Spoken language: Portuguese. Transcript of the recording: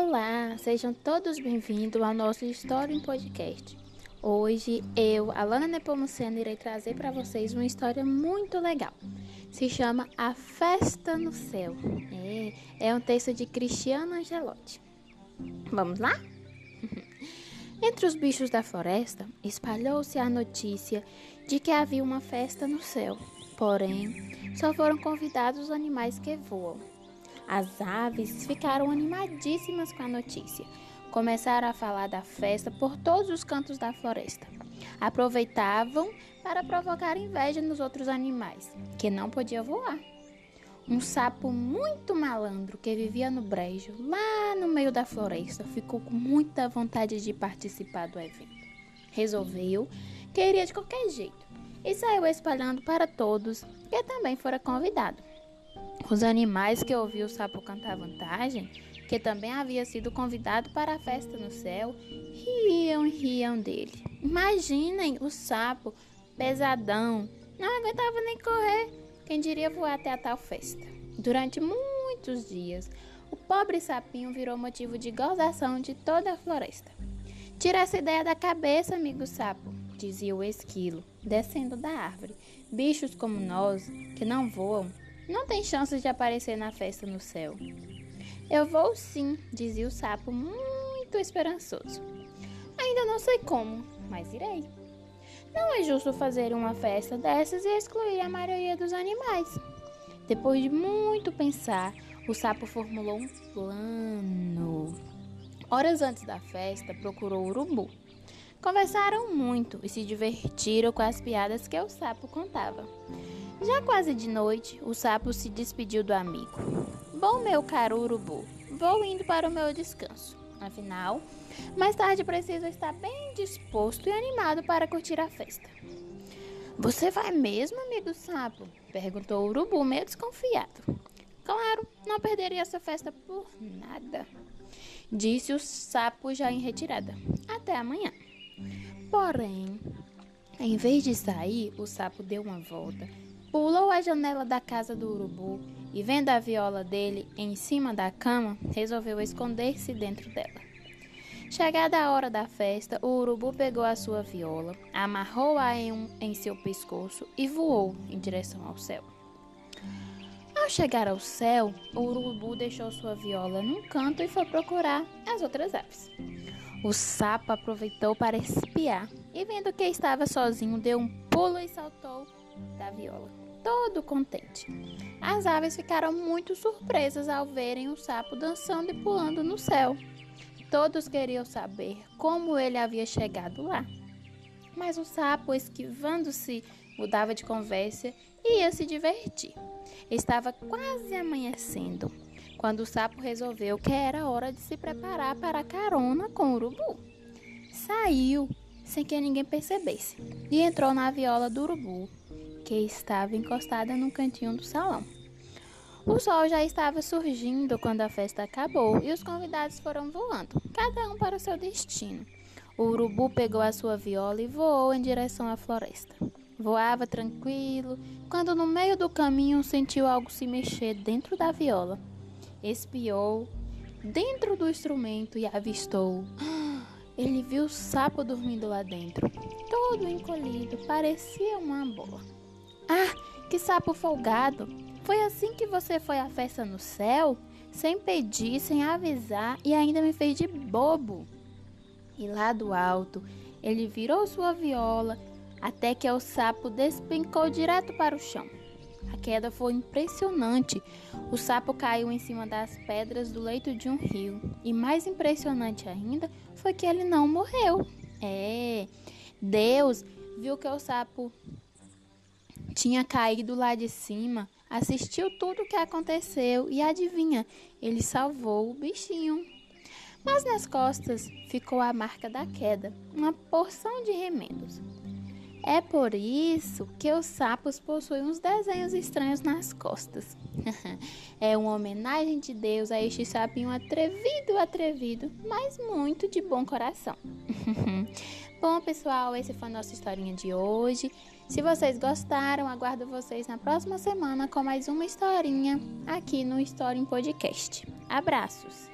Olá, sejam todos bem-vindos ao nosso História em Podcast. Hoje eu, Alana Nepomuceno, irei trazer para vocês uma história muito legal. Se chama A Festa no Céu. É, é um texto de Cristiano Angelotti. Vamos lá? Entre os bichos da floresta, espalhou-se a notícia de que havia uma festa no céu. Porém, só foram convidados os animais que voam. As aves ficaram animadíssimas com a notícia. Começaram a falar da festa por todos os cantos da floresta. Aproveitavam para provocar inveja nos outros animais, que não podiam voar. Um sapo muito malandro que vivia no brejo, lá no meio da floresta, ficou com muita vontade de participar do evento. Resolveu que iria de qualquer jeito e saiu espalhando para todos que também fora convidado. Os animais que ouviu o sapo cantar vantagem, que também havia sido convidado para a festa no céu, riam e riam dele. Imaginem o sapo pesadão, não aguentava nem correr, quem diria voar até a tal festa. Durante muitos dias, o pobre sapinho virou motivo de gozação de toda a floresta. Tira essa ideia da cabeça, amigo sapo, dizia o esquilo, descendo da árvore. Bichos como nós, que não voam, não tem chance de aparecer na festa no céu. Eu vou sim, dizia o sapo, muito esperançoso. Ainda não sei como, mas irei. Não é justo fazer uma festa dessas e excluir a maioria dos animais. Depois de muito pensar, o sapo formulou um plano. Horas antes da festa, procurou o urubu. Conversaram muito e se divertiram com as piadas que o sapo contava. Já quase de noite, o sapo se despediu do amigo. Bom, meu caro urubu, vou indo para o meu descanso. Afinal, mais tarde preciso estar bem disposto e animado para curtir a festa. Você vai mesmo, amigo sapo? perguntou o urubu, meio desconfiado. Claro, não perderia essa festa por nada, disse o sapo já em retirada. Até amanhã. Porém, em vez de sair, o sapo deu uma volta Pulou a janela da casa do urubu e, vendo a viola dele em cima da cama, resolveu esconder-se dentro dela. Chegada a hora da festa, o urubu pegou a sua viola, amarrou-a em, um, em seu pescoço e voou em direção ao céu. Ao chegar ao céu, o urubu deixou sua viola num canto e foi procurar as outras aves. O sapo aproveitou para espiar e, vendo que estava sozinho, deu um pulo e saltou da viola, todo contente. As aves ficaram muito surpresas ao verem o sapo dançando e pulando no céu. Todos queriam saber como ele havia chegado lá. Mas o sapo, esquivando-se, mudava de conversa e ia se divertir. Estava quase amanhecendo quando o sapo resolveu que era hora de se preparar para a carona com o urubu. Saiu sem que ninguém percebesse e entrou na viola do urubu, que estava encostada no cantinho do salão. O sol já estava surgindo quando a festa acabou e os convidados foram voando, cada um para o seu destino. O urubu pegou a sua viola e voou em direção à floresta. Voava tranquilo, quando no meio do caminho sentiu algo se mexer dentro da viola. Espiou dentro do instrumento e avistou. Ele viu o sapo dormindo lá dentro, todo encolhido, parecia uma bola. Que sapo folgado! Foi assim que você foi à festa no céu? Sem pedir, sem avisar e ainda me fez de bobo. E lá do alto, ele virou sua viola até que o sapo despencou direto para o chão. A queda foi impressionante. O sapo caiu em cima das pedras do leito de um rio. E mais impressionante ainda foi que ele não morreu. É, Deus viu que o sapo tinha caído lá de cima, assistiu tudo o que aconteceu e adivinha, ele salvou o bichinho. Mas nas costas ficou a marca da queda, uma porção de remendos. É por isso que os sapos possuem uns desenhos estranhos nas costas. é uma homenagem de Deus a este sapinho atrevido, atrevido, mas muito de bom coração. bom, pessoal, esse foi a nossa historinha de hoje. Se vocês gostaram, aguardo vocês na próxima semana com mais uma historinha aqui no Story Podcast. Abraços!